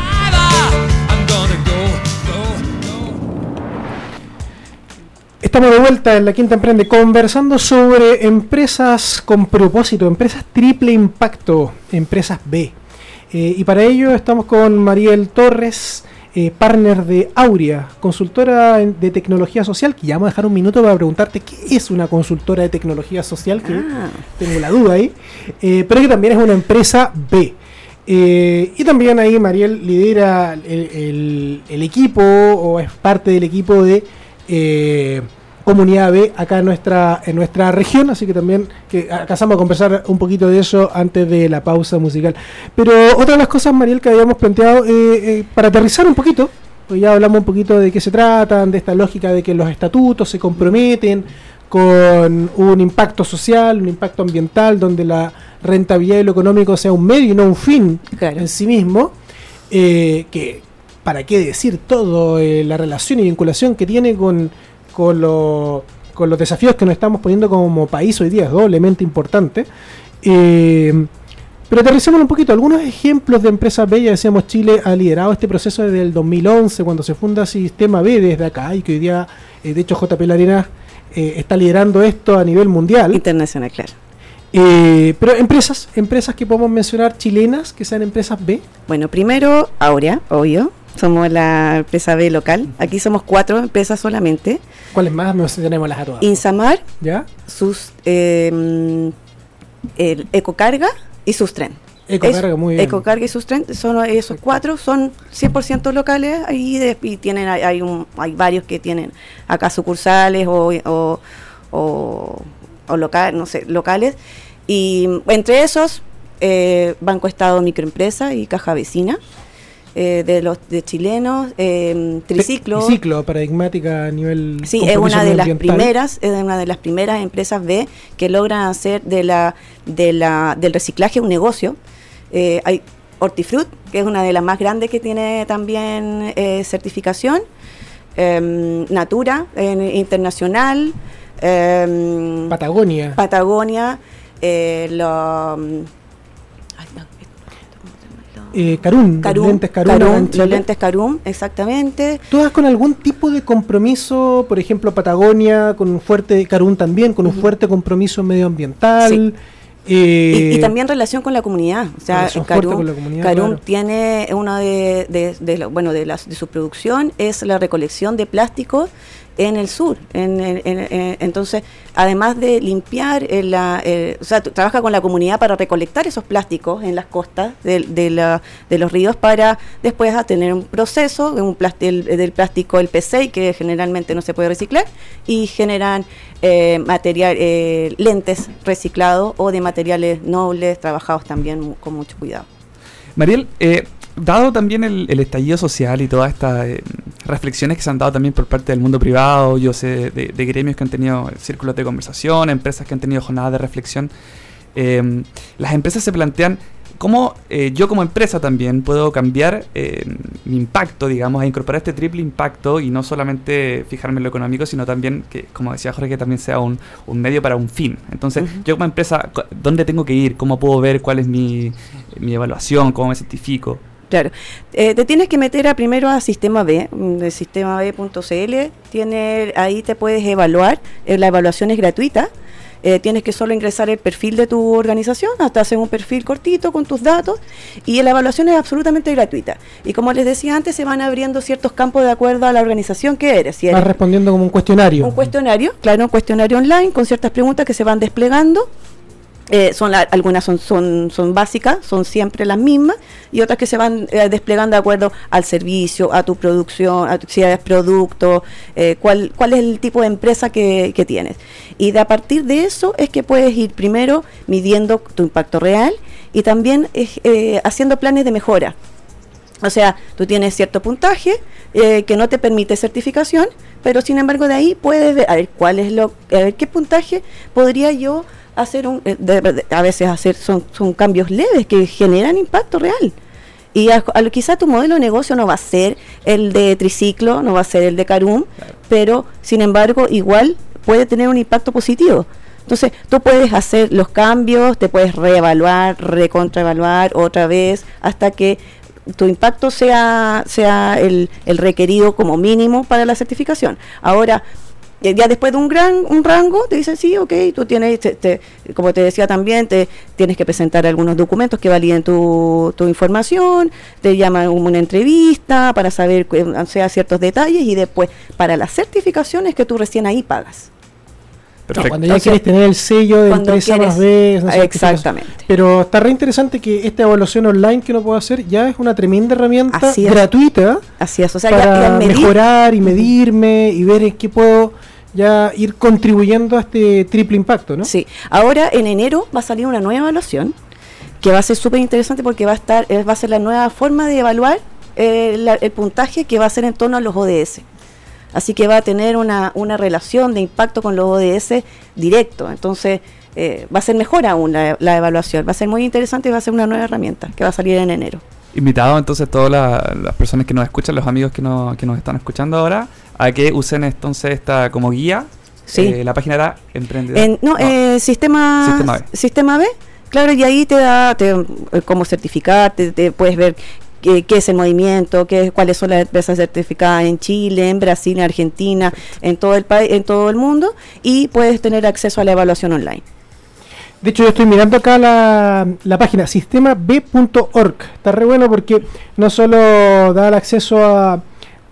Estamos de vuelta en la Quinta Emprende conversando sobre empresas con propósito, empresas triple impacto, empresas B. Eh, y para ello estamos con Mariel Torres, eh, partner de Aurea, consultora de tecnología social, que ya vamos a dejar un minuto para preguntarte qué es una consultora de tecnología social, que Ah. tengo la duda ahí, eh, pero que también es una empresa B. Eh, y también ahí Mariel lidera el, el- el equipo o es parte del equipo de Comunidad B acá en nuestra, en nuestra región, así que también que alcanzamos a conversar un poquito de eso antes de la pausa musical. Pero otra de las cosas, Mariel, que habíamos planteado, eh, eh, para aterrizar un poquito, pues ya hablamos un poquito de qué se tratan, de esta lógica de que los estatutos se comprometen con un impacto social, un impacto ambiental, donde la rentabilidad y lo económico sea un medio y no un fin Claro. en sí mismo, eh, que para qué decir todo, la relación y vinculación que tiene con, con, lo- con los desafíos que nos estamos poniendo como país hoy día es doblemente importante. Eh, pero aterricemos un poquito, algunos ejemplos de empresas B, ya decíamos, Chile ha liderado este proceso desde el 2011, cuando se funda Sistema B desde acá, y que hoy día, eh, de hecho, JP Larena eh, está liderando esto a nivel mundial. Internacional, claro. Eh, pero empresas, empresas que podemos mencionar chilenas, que sean empresas B. Bueno, primero Aurea, obvio. Somos la empresa B local. Aquí somos cuatro empresas solamente. ¿Cuáles más? Tenemos las a todas. Insamar, ¿Ya? sus eh, el Ecocarga y sus tren. Ecocarga, Es- muy bien. Ecocarga y sus tren, son esos cuatro, son 100% locales y, de- y tienen hay, hay un, hay varios que tienen acá sucursales o, o, o, o local, no sé, locales. Y entre esos, eh, Banco Estado Microempresa y Caja Vecina. Eh, de los de chilenos, eh, Triciclo, Triciclo, paradigmática a nivel. Sí, es una de las primeras, es una de las primeras empresas B que logran hacer de la, de la, del reciclaje un negocio. Eh, hay Hortifruit, que es una de las más grandes que tiene también eh, certificación. Em, Natura, internacional. em, Patagonia. Patagonia. lo, eh, Carún, Carum, los lentes. Carum, los Chile. lentes Carum, exactamente. ¿Todas con algún tipo de compromiso, por ejemplo, Patagonia, con un fuerte, Carún también, con un fuerte compromiso medioambiental? Sí. eh, Y, y también relación con la comunidad. O sea, Carum, con la comunidad, Carum claro. tiene una de, de, de lo- bueno de, las- de su producción es la recolección de plásticos en el sur. En, en- en- en- entonces, además de limpiar, eh, la, eh, o sea, trabaja con la comunidad para recolectar esos plásticos en las costas de, de la- de los ríos para después tener un proceso de un del, del plástico, el P6, que generalmente no se puede reciclar, y generan eh, material, eh, lentes reciclados o de materiales nobles, trabajados también con mucho cuidado. Mariel, eh, dado también el, el estallido social y todas estas eh, reflexiones que se han dado también por parte del mundo privado, yo sé de, de gremios que han tenido círculos de conversación, empresas que han tenido jornadas de reflexión, eh, las empresas se plantean cómo eh, yo como empresa también puedo cambiar mi impacto, digamos, a incorporar este triple impacto y no solamente fijarme en lo económico, sino también que, como decía Jorge, que también sea un, un medio para un fin. Entonces, yo como empresa, ¿dónde tengo que ir? ¿Cómo puedo ver cuál es mi, mi evaluación? ¿Cómo me certifico? Claro. Eh, te tienes que meter a primero a Sistema B, mm, de sistemab.cl. Tiene, ahí te puedes evaluar. eh, la evaluación es gratuita. Eh, tienes que solo ingresar el perfil de tu organización, hasta hacer un perfil cortito con tus datos y la evaluación es absolutamente gratuita. Y como les decía antes, se van abriendo ciertos campos de acuerdo a la organización que eres. Si Vas eres respondiendo como un cuestionario. un cuestionario, claro, un cuestionario online con ciertas preguntas que se van desplegando. Eh, son la- algunas son, son, son básicas, son siempre las mismas, y otras que se van eh, desplegando de acuerdo al servicio, a tu producción, a tu, si es producto, eh, cuál, cuál es el tipo de empresa que, que tienes. Y de a partir de eso es que puedes ir primero midiendo tu impacto real y también eh, haciendo planes de mejora. O sea, tú tienes cierto puntaje eh, que no te permite certificación, pero sin embargo de ahí puedes ver, a ver cuál es lo, a ver qué puntaje podría yo hacer un, eh, de- de- a veces hacer son, son cambios leves que generan impacto real. Y a, quizá tu modelo de negocio no va a ser el de triciclo, no va a ser el de Carum, pero sin embargo igual puede tener un impacto positivo. Entonces, tú puedes hacer los cambios, te puedes reevaluar, recontraevaluar otra vez, hasta que tu impacto sea, sea el, el requerido como mínimo para la certificación. Ahora, ya después de un gran un rango, te dicen, sí, ok, tú tienes, te- te- como te decía también, te tienes que presentar algunos documentos que validen tu, tu información, te llaman a una entrevista para saber, eh, o sea, ciertos detalles y después, para las certificaciones que tú recién ahí pagas. No, cuando ya quieres tener el sello de empresa quieres- más B. Exactamente. Pero está re interesante que esta evaluación online que uno puede hacer ya es una tremenda herramienta Así gratuita Así es, o sea, ya- para ya medir- mejorar y medirme y ver en qué puedo ya ir contribuyendo a este triple impacto, ¿no? Sí, ahora en enero va a salir una nueva evaluación que va a ser súper interesante porque va a estar, eh, va a ser la nueva forma de evaluar eh, la- el puntaje que va a ser en torno a los ODS. Así que va a tener una, una relación de impacto con los ODS directo. Entonces eh, va a ser mejor aún la, la evaluación. Va a ser muy interesante y va a ser una nueva herramienta que va a salir en enero. Invitado entonces todas la- las personas que nos escuchan, los amigos que, no- que nos están escuchando ahora, a que usen entonces esta como guía. Sí. Eh, la página era Emprendedor. En- no, eh, sistema, Sistema B. sistema B, claro, y ahí te da te, eh, cómo certificar, te, te puedes ver qué, qué es el movimiento, qué, cuáles son las empresas certificadas en Chile, en Brasil, en Argentina, en todo el país, en todo el mundo, y puedes tener acceso a la evaluación online. De hecho, yo estoy mirando acá la, la página sistemab.org. Está re bueno porque no solo da el acceso a,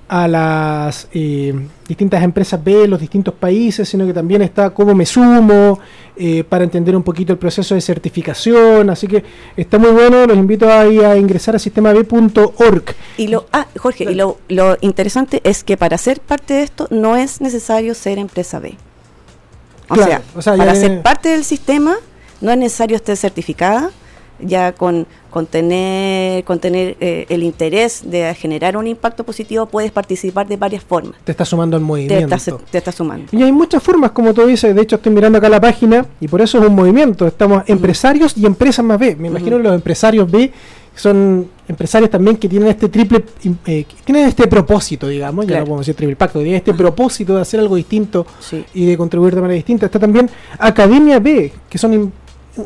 a las eh, distintas empresas B, los distintos países, sino que también está cómo me sumo, eh, para entender un poquito el proceso de certificación. Así que está muy bueno, los invito a, a ingresar a sistemab.org. Y lo, ah, Jorge, y lo, lo interesante es que para ser parte de esto no es necesario ser empresa B. O, Claro, sea, o sea, para ser parte del sistema no es necesario estar certificada, ya con, con tener, con tener eh, el interés de generar un impacto positivo puedes participar de varias formas. Te está sumando al Te movimiento. estás, te estás sumando. Y hay muchas formas, como tú dices, de hecho estoy mirando acá la página y por eso es un movimiento. Estamos empresarios y empresas más B. Me imagino los empresarios B son empresarios también que tienen este triple, eh, tienen este propósito, digamos, ya no podemos decir triple pacto, tienen este propósito de hacer algo distinto Sí. y de contribuir de manera distinta. Está también Academia B, que son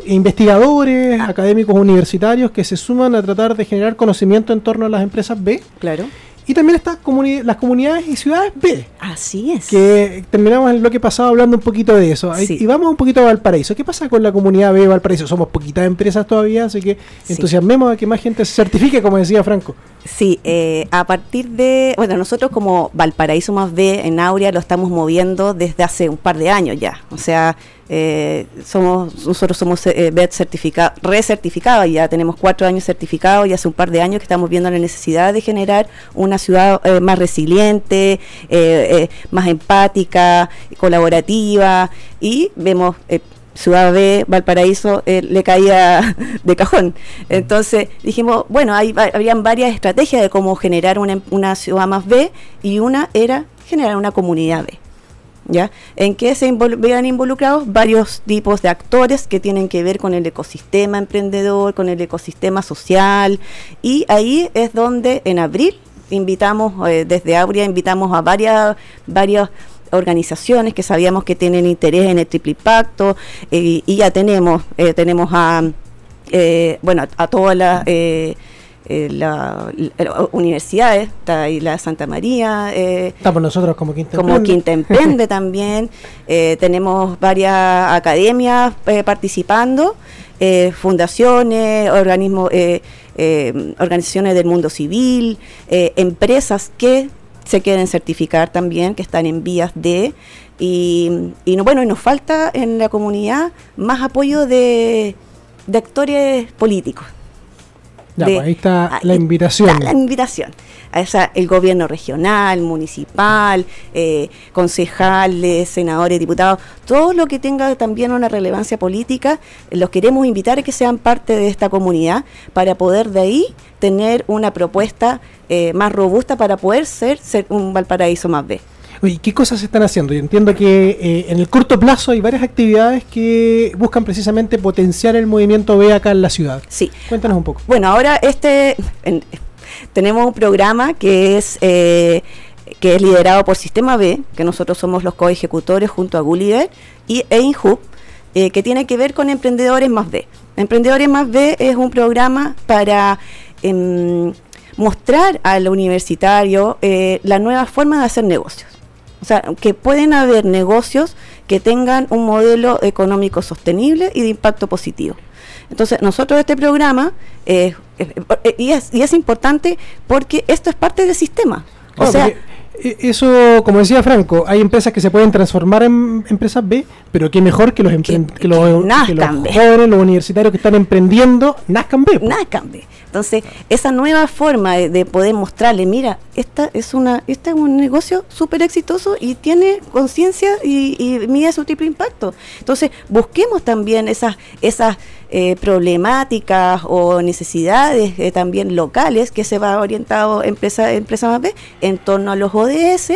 in- investigadores, académicos universitarios que se suman a tratar de generar conocimiento en torno a las empresas B. Claro. Y también están comuni- las comunidades y ciudades B, Así es. que terminamos el bloque pasado hablando un poquito de eso. Sí. Y vamos un poquito a Valparaíso. ¿Qué pasa con la comunidad B de Valparaíso? Somos poquitas empresas todavía, así que Sí. entusiasmemos a que más gente se certifique, como decía Franco. Sí, eh, a partir de, bueno, nosotros como Valparaíso más B en Aurea lo estamos moviendo desde hace un par de años ya. O sea, eh, somos nosotros somos eh, BED certificado, recertificados, ya tenemos cuatro años certificados y hace un par de años que estamos viendo la necesidad de generar una ciudad eh, más resiliente, eh, más empática, colaborativa y vemos... eh, Ciudad B, Valparaíso, eh, le caía de cajón. Entonces dijimos, bueno, hay, habían varias estrategias de cómo generar una, ciudad más B y una era generar una comunidad B. ¿Ya? En que se vean involucrados varios tipos de actores que tienen que ver con el ecosistema emprendedor, con el ecosistema social, y ahí es donde en abril invitamos, eh, desde Aurea invitamos a varias, varias organizaciones que sabíamos que tienen interés en el triple impacto, eh, y ya tenemos, eh, tenemos a, eh, bueno, a, todas las eh, eh, la- la- universidades, está ahí la Santa María, eh, Estamos nosotros como Quinta como Emprende. Quinta Emprende también. Eh, tenemos varias academias eh, participando, eh, fundaciones, organismos, eh, eh, organizaciones del mundo civil, eh, empresas que se quieren certificar también, que están en vías de. Y, no, bueno, y nos falta en la comunidad más apoyo de actores políticos. Ya, de- pues ahí está la invitación. está la invitación. A esa, el gobierno regional, municipal, eh, concejales, senadores, diputados, todo lo que tenga también una relevancia política, los queremos invitar a que sean parte de esta comunidad para poder de ahí tener una propuesta eh, más robusta para poder ser, ser un Valparaíso más B. Oye, ¿qué cosas se están haciendo? Yo entiendo que eh, en el corto plazo hay varias actividades que buscan precisamente potenciar el movimiento B acá en la ciudad. Sí. Cuéntanos un poco. Bueno, ahora este en- tenemos un programa que es eh, que es liderado por Sistema B, que nosotros somos los coejecutores junto a Gulliver y EINHUB, eh, que tiene que ver con Emprendedores más B. Emprendedores más B es un programa para em, mostrar al universitario eh, la nueva forma de hacer negocios. O sea, que pueden haber negocios que tengan un modelo económico sostenible y de impacto positivo. Entonces, nosotros este programa, eh, eh, y, es, y es importante porque esto es parte del sistema. O sea, eh, eso, como decía Franco, hay empresas que se pueden transformar en empresas B, pero qué mejor que los, Que- que los, que nazcan los B. jóvenes, los universitarios que están emprendiendo, nazcan B. po. nada cambia. Entonces, esa nueva forma de, de poder mostrarle, mira, esta es una, este es un negocio súper exitoso y tiene conciencia y, y mide su triple impacto. Entonces, busquemos también esas, esas eh, problemáticas o necesidades eh, también locales que se va orientado empresa, empresa más B en torno a los ODS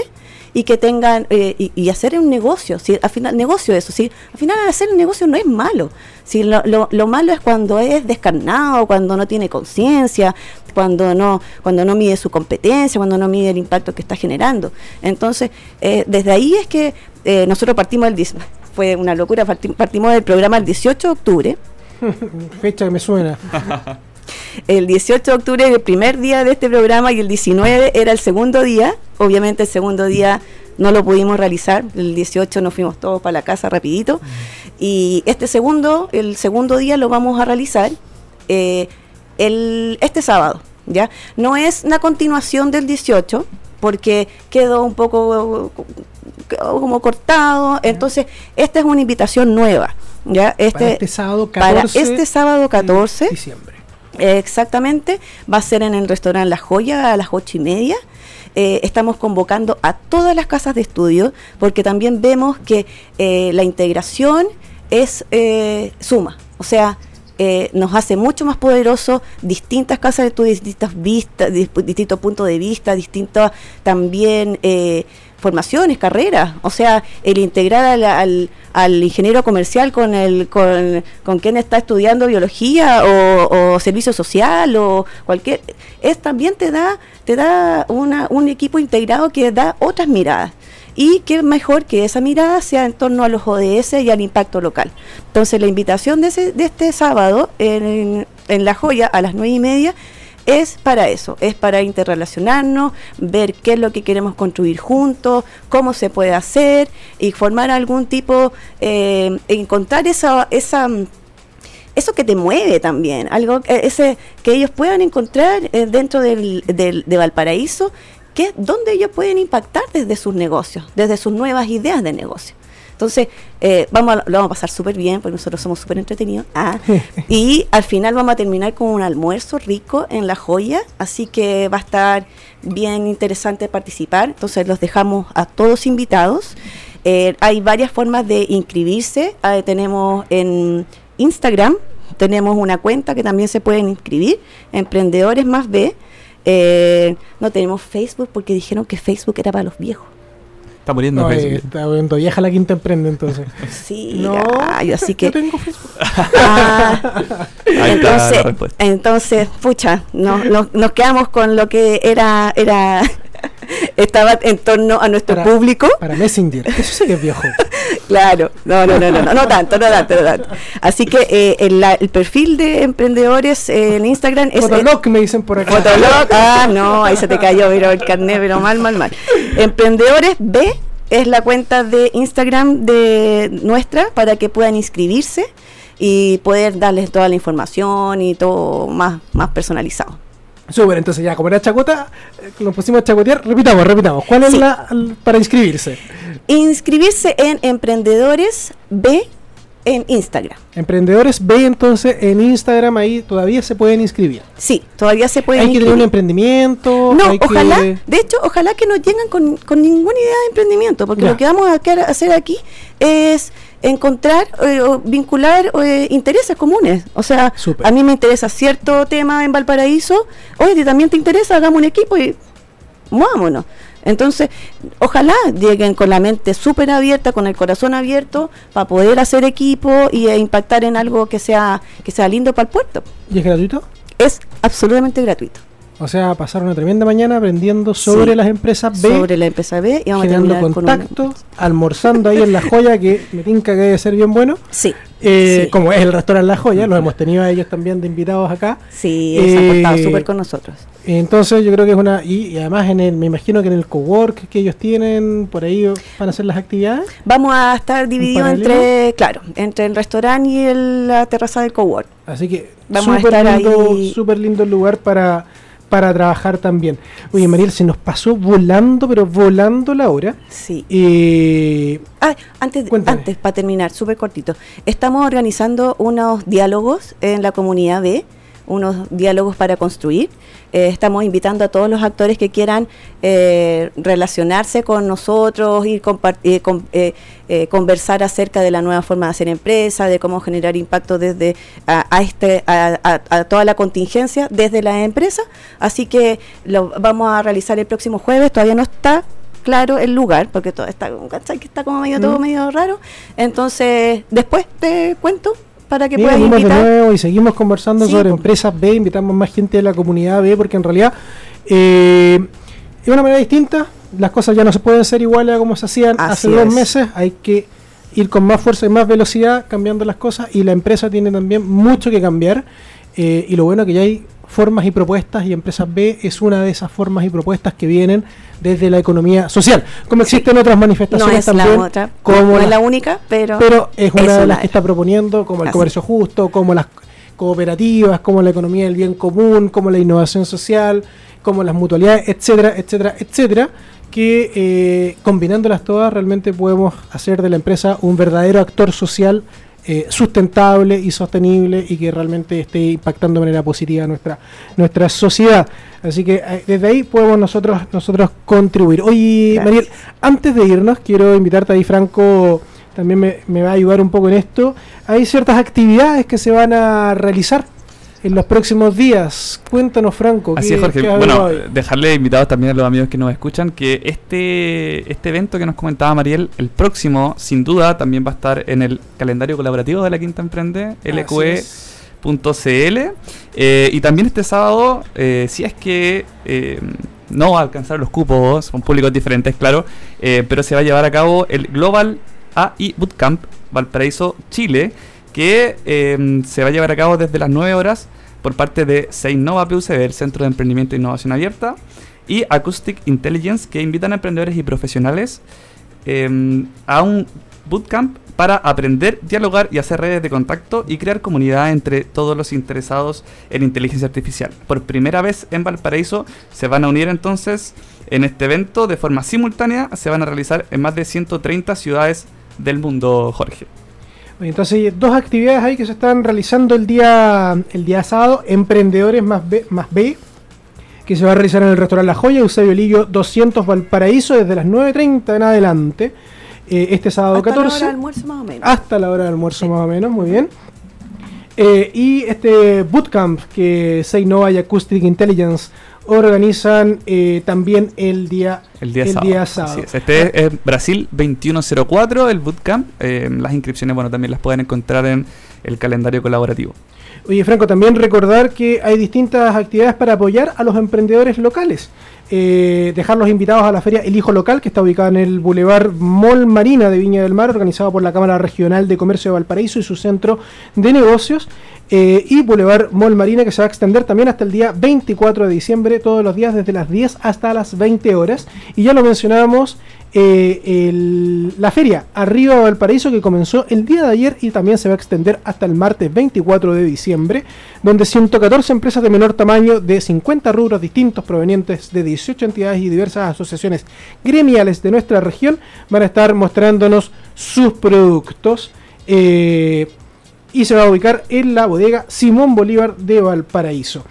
y que tengan eh, y, y hacer un negocio, si al final negocio eso, sí, al final hacer un negocio no es malo, si lo, lo, lo malo es cuando es descarnado, cuando no tiene conciencia, cuando no cuando no mide su competencia, cuando no mide el impacto que está generando. Entonces, eh, desde ahí es que eh, nosotros partimos del 10 fue una locura, parti- partimos del programa el 18 de octubre Fecha que me suena. el 18 de octubre era el primer día de este programa y el 19 era el segundo día. Obviamente el segundo día no lo pudimos realizar. El 18 nos fuimos todos para la casa rapidito. Y este segundo, el segundo día lo vamos a realizar eh, el, este sábado, ¿ya? No es una continuación del 18, porque quedó un poco quedó como cortado, entonces esta es una invitación nueva, ¿ya? para Este, este sábado 14 para este sábado 14 de diciembre. Exactamente, va a ser en el restaurante La Joya a las ocho y media. Eh, estamos convocando a todas las casas de estudio porque también vemos que eh, la integración es eh, suma, o sea, eh, nos hace mucho más poderoso distintas casas de estudio, distintas vistas, dis- distintos puntos de vista, distintas también eh, formaciones, carreras, o sea, el integrar al, ingeniero comercial con el con, con quien está estudiando biología o, servicio social o cualquier es también te da te da una, un equipo integrado que da otras miradas y qué mejor que esa mirada sea en torno a los ODS y al impacto local. Entonces la invitación de, ese- de este sábado en, en La Joya a las nueve y media es para eso, es para interrelacionarnos, ver qué es lo que queremos construir juntos, cómo se puede hacer y formar algún tipo, eh, encontrar esa, esa mm, eso que te mueve también, algo eh, ese que ellos puedan encontrar eh, dentro del, del- de Valparaíso, que es donde ellos pueden impactar desde sus negocios, desde sus nuevas ideas de negocio. Entonces, eh, vamos a- lo vamos a pasar súper bien, porque nosotros somos súper entretenidos. Ah, y al final vamos a terminar con un almuerzo rico en La Joya, así que va a estar bien interesante participar. Entonces, los dejamos a todos invitados. Eh, hay varias formas de inscribirse. Tenemos en Instagram, tenemos una cuenta que también se pueden inscribir, Emprendedores Más B. Eh, no tenemos Facebook porque dijeron que Facebook era para los viejos. Está muriendo No, Facebook. está viendo vieja la quinta emprende entonces. Sí, No, gallo, así yo que... tengo Facebook. Ah, entonces, entonces, pucha, no, no- nos quedamos con lo que era, era estaba en torno a nuestro Para- público. Para Messenger. Eso sí que es viejo. Claro, no, no, no, no, no, no tanto, no tanto, no tanto. Así que eh, el, la- el perfil de emprendedores eh, en Instagram es Fotolog me dicen por acá. Fotolog, ah, no, ahí se te cayó, pero el carnet, pero mal, mal, mal. Emprendedores B es la cuenta de Instagram de nuestra para que puedan inscribirse y poder darles toda la información y todo más, más personalizado. Súper, entonces ya, como era chacota, eh, nos pusimos a chacotear. Repitamos, repitamos. ¿Cuál es Sí. la para inscribirse? Inscribirse en Emprendedores B en Instagram. Emprendedores B, entonces en Instagram ahí todavía se pueden inscribir. Sí, todavía se pueden Hay que tener un emprendimiento. No, hay que- ojalá, de hecho, ojalá que no lleguen con, con ninguna idea de emprendimiento, porque Ya. lo que vamos a hacer aquí es encontrar eh, o vincular eh, intereses comunes. O sea, a mí me interesa cierto tema en Valparaíso, oye, ¿a ti también te interesa, hagamos un equipo y vámonos. Entonces, ojalá lleguen con la mente súper abierta, con el corazón abierto, para poder hacer equipo y eh, impactar en algo que sea, que sea lindo para el puerto. ¿Y es gratuito? Es absolutamente gratuito. O sea, pasar una tremenda mañana aprendiendo sobre Sí. las empresas B, sobre la empresa B y vamos a generando con una- contacto, almorzando ahí en La Joya, que me tinca que debe ser bien bueno. Sí. Eh, sí. Como es el restaurante La Joya, los hemos tenido a ellos también de invitados acá. Sí, se han portado Eh, súper con nosotros. Entonces yo creo que es una... Y, y además en el, me imagino que en el cowork que ellos tienen, por ahí van a hacer las actividades. Vamos a estar divididos entre, claro, entre el restaurante y el- la terraza del cowork. Así que Vamos a estar lindo, ahí. súper lindo lugar para, para trabajar también. Oye, Mariel, se nos pasó volando, pero volando la hora. Sí. Eh, Ah, antes, Cuéntame. antes para terminar, súper cortito. Estamos organizando unos diálogos en la comunidad B, unos diálogos para construir. Eh, estamos invitando a todos los actores que quieran eh, relacionarse con nosotros y eh, con- conversar acerca de la nueva forma de hacer empresa, de cómo generar impacto desde a, a este a, a- toda la contingencia desde la empresa. Así que lo vamos a realizar el próximo jueves. Todavía no está claro el lugar, porque todo está, que está como medio todo medio raro. Entonces, después te cuento para que Mira, puedas venimos de invitar. nuevo y seguimos conversando Sí, sobre empresas B, invitamos más gente de la comunidad B, porque en realidad eh, es una manera distinta, las cosas ya no se pueden hacer iguales a como se hacían hace dos es. meses, hay que ir con más fuerza y más velocidad cambiando las cosas y la empresa tiene también mucho que cambiar eh, y lo bueno es que ya hay formas y propuestas y Empresas B es una de esas formas y propuestas que vienen desde la economía social. Como existen otras No manifestaciones es también, la otra, como no es la única, pero, pero es una de las que está proponiendo, como el Así. comercio justo, como las cooperativas, como la economía del bien común, como la innovación social, como las mutualidades, etcétera, etcétera, etcétera, que eh, combinándolas todas realmente podemos hacer de la empresa un verdadero actor social eh, sustentable y sostenible y que realmente esté impactando de manera positiva nuestra, nuestra sociedad. Así que eh, desde ahí podemos nosotros, nosotros contribuir. Oye, Gracias. Mariel, antes de irnos, quiero invitarte ahí, Franco, también me, me va a ayudar un poco en esto. Hay ciertas actividades que se van a realizar en los próximos días. Cuéntanos, Franco. Así ¿qué- es, Jorge. Bueno, dejarle invitados también a los amigos que nos escuchan que este, este evento que nos comentaba Mariel, el próximo, sin duda, también va a estar en el calendario colaborativo de la Quinta Emprende, Así LQE. es. .cl eh, y también este sábado eh, si es que eh, no va a alcanzar los cupos son públicos diferentes claro eh, pero se va a llevar a cabo el Global AI Bootcamp Valparaíso Chile que eh, se va a llevar a cabo desde las 9 horas por parte de Seinova PUCB, el Centro de Emprendimiento e Innovación Abierta y Acoustic Intelligence que invitan a emprendedores y profesionales eh, a un bootcamp para aprender, dialogar y hacer redes de contacto y crear comunidad entre todos los interesados en inteligencia artificial. Por primera vez en Valparaíso se van a unir entonces en este evento de forma simultánea, se van a realizar en más de 130 ciudades del mundo, Jorge. Entonces, dos actividades ahí que se están realizando el día, el día sábado. Emprendedores más B, más B, que se va a realizar en el restaurante La Joya, Eusebio Lillo 200 Valparaíso, desde las 9.30 en adelante. Eh, este sábado Hasta la hora 14. de almuerzo más o menos. hasta la hora del almuerzo más o menos, muy bien. Eh, y este bootcamp que Seinova y Acoustic Intelligence organizan eh, también el día, El día sábado. sábado. Así es. Este es Brasil 2104, el bootcamp. Eh, las inscripciones, bueno, también las pueden encontrar en el calendario colaborativo. Oye, Franco, también recordar que hay distintas actividades para apoyar a los emprendedores locales. Eh, dejarlos invitados a la feria El Hijo Local, que está ubicada en el Boulevard Mall Marina de Viña del Mar, organizado por la Cámara Regional de Comercio de Valparaíso y su centro de negocios. Eh, y Boulevard Mall Marina, que se va a extender también hasta el día 24 de diciembre, todos los días desde las 10 hasta las 20 horas. Y ya lo mencionábamos, eh, la feria Arriba Valparaíso, que comenzó el día de ayer y también se va a extender hasta el martes 24 de diciembre, donde 114 empresas de menor tamaño de 50 rubros distintos provenientes de 18 entidades y diversas asociaciones gremiales de nuestra región van a estar mostrándonos sus productos. eh, y se va a ubicar en la bodega Simón Bolívar de Valparaíso.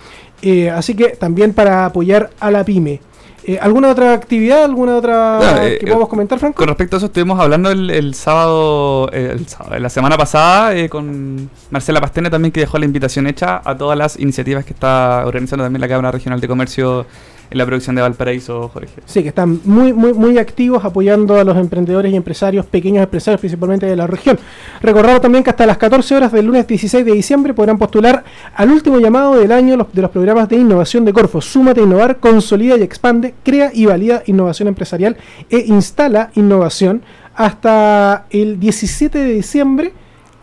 Eh, así que también para apoyar a la pyme. Eh, ¿Alguna otra actividad, alguna otra Claro, eh, que podamos comentar, Franco? Con respecto a eso, estuvimos hablando el, el sábado, eh, el sábado, la semana pasada, eh, con Marcela Pastene también, que dejó la invitación hecha a todas las iniciativas que está organizando también la Cámara Regional de Comercio en la producción de Valparaíso, Jorge. Sí, que están muy, muy, muy activos apoyando a los emprendedores y empresarios, pequeños empresarios principalmente de la región. Recordar también que hasta las 14 horas del lunes 16 de diciembre podrán postular al último llamado del año los- de los programas de innovación de Corfo. Súmate innovar, consolida y expande, crea y valida innovación empresarial e instala innovación hasta el 17 de diciembre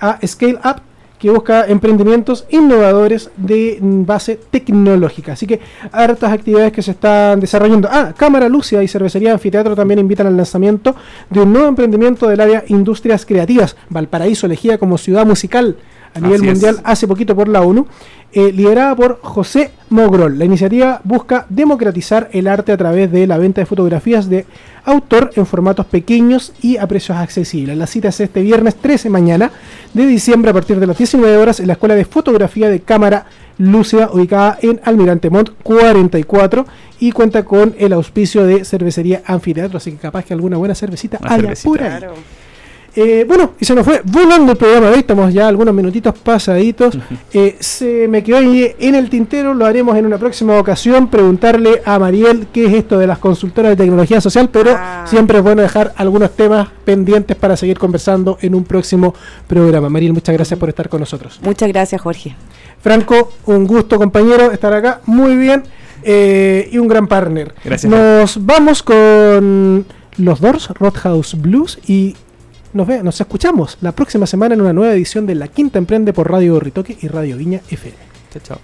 a Scale Up que busca emprendimientos innovadores de base tecnológica. Así que hartas actividades que se están desarrollando. Ah, Cámara Lúcida y Cervecería Anfiteatro también invitan al lanzamiento de un nuevo emprendimiento del área Industrias Creativas. Valparaíso elegida como ciudad musical a nivel Así es. mundial hace poquito por la ONU, eh, liderada por José Mogrol. La iniciativa busca democratizar el arte a través de la venta de fotografías de autor en formatos pequeños y a precios accesibles. La cita es este viernes 13 mañana de diciembre a partir de las 19 horas en la Escuela de Fotografía de Cámara Lúcida ubicada en Almirante Montt 44 y cuenta con el auspicio de Cervecería Anfiteatro, así que capaz que alguna buena cervecita Una haya cervecita. por ahí. Eh, bueno, y se nos fue volando el programa de hoy, estamos ya algunos minutitos pasaditos. Eh, se me quedó ahí en el tintero, lo haremos en una próxima ocasión, preguntarle a Mariel qué es esto de las consultoras de tecnología social, pero Ah. siempre es bueno dejar algunos temas pendientes para seguir conversando en un próximo programa. Mariel, muchas gracias por estar con nosotros. Muchas gracias, Jorge. Franco, un gusto compañero estar acá, muy bien, eh, y un gran partner. Gracias. Nos vamos con los Doors, Roadhouse Blues, y nos, nos escuchamos la próxima semana en una nueva edición de La Quinta Emprende por Radio Ritoque y Radio Viña FM. Chao, chao.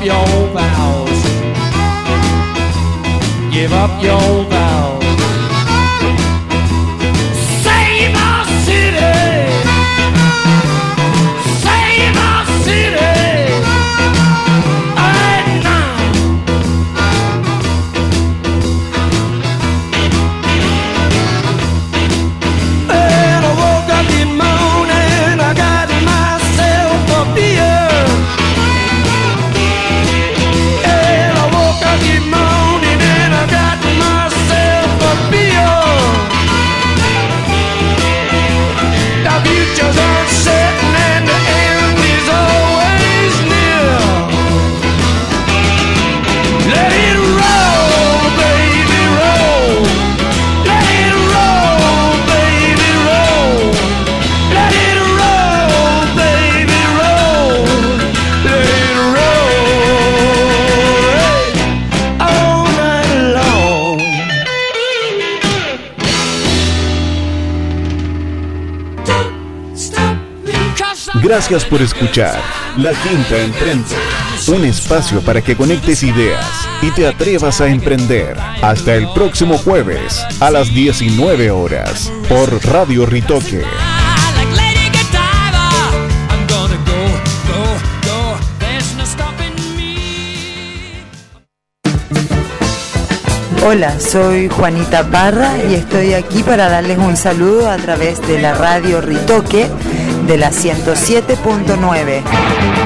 up your vows. Give up your Gracias por escuchar La Quinta Emprende, un espacio para que conectes ideas y te atrevas a emprender. Hasta el próximo jueves a las 19 horas por Radio Ritoque. Hola, soy Juanita Parra y estoy aquí para darles un saludo a través de la radio Ritoque de la 107.9.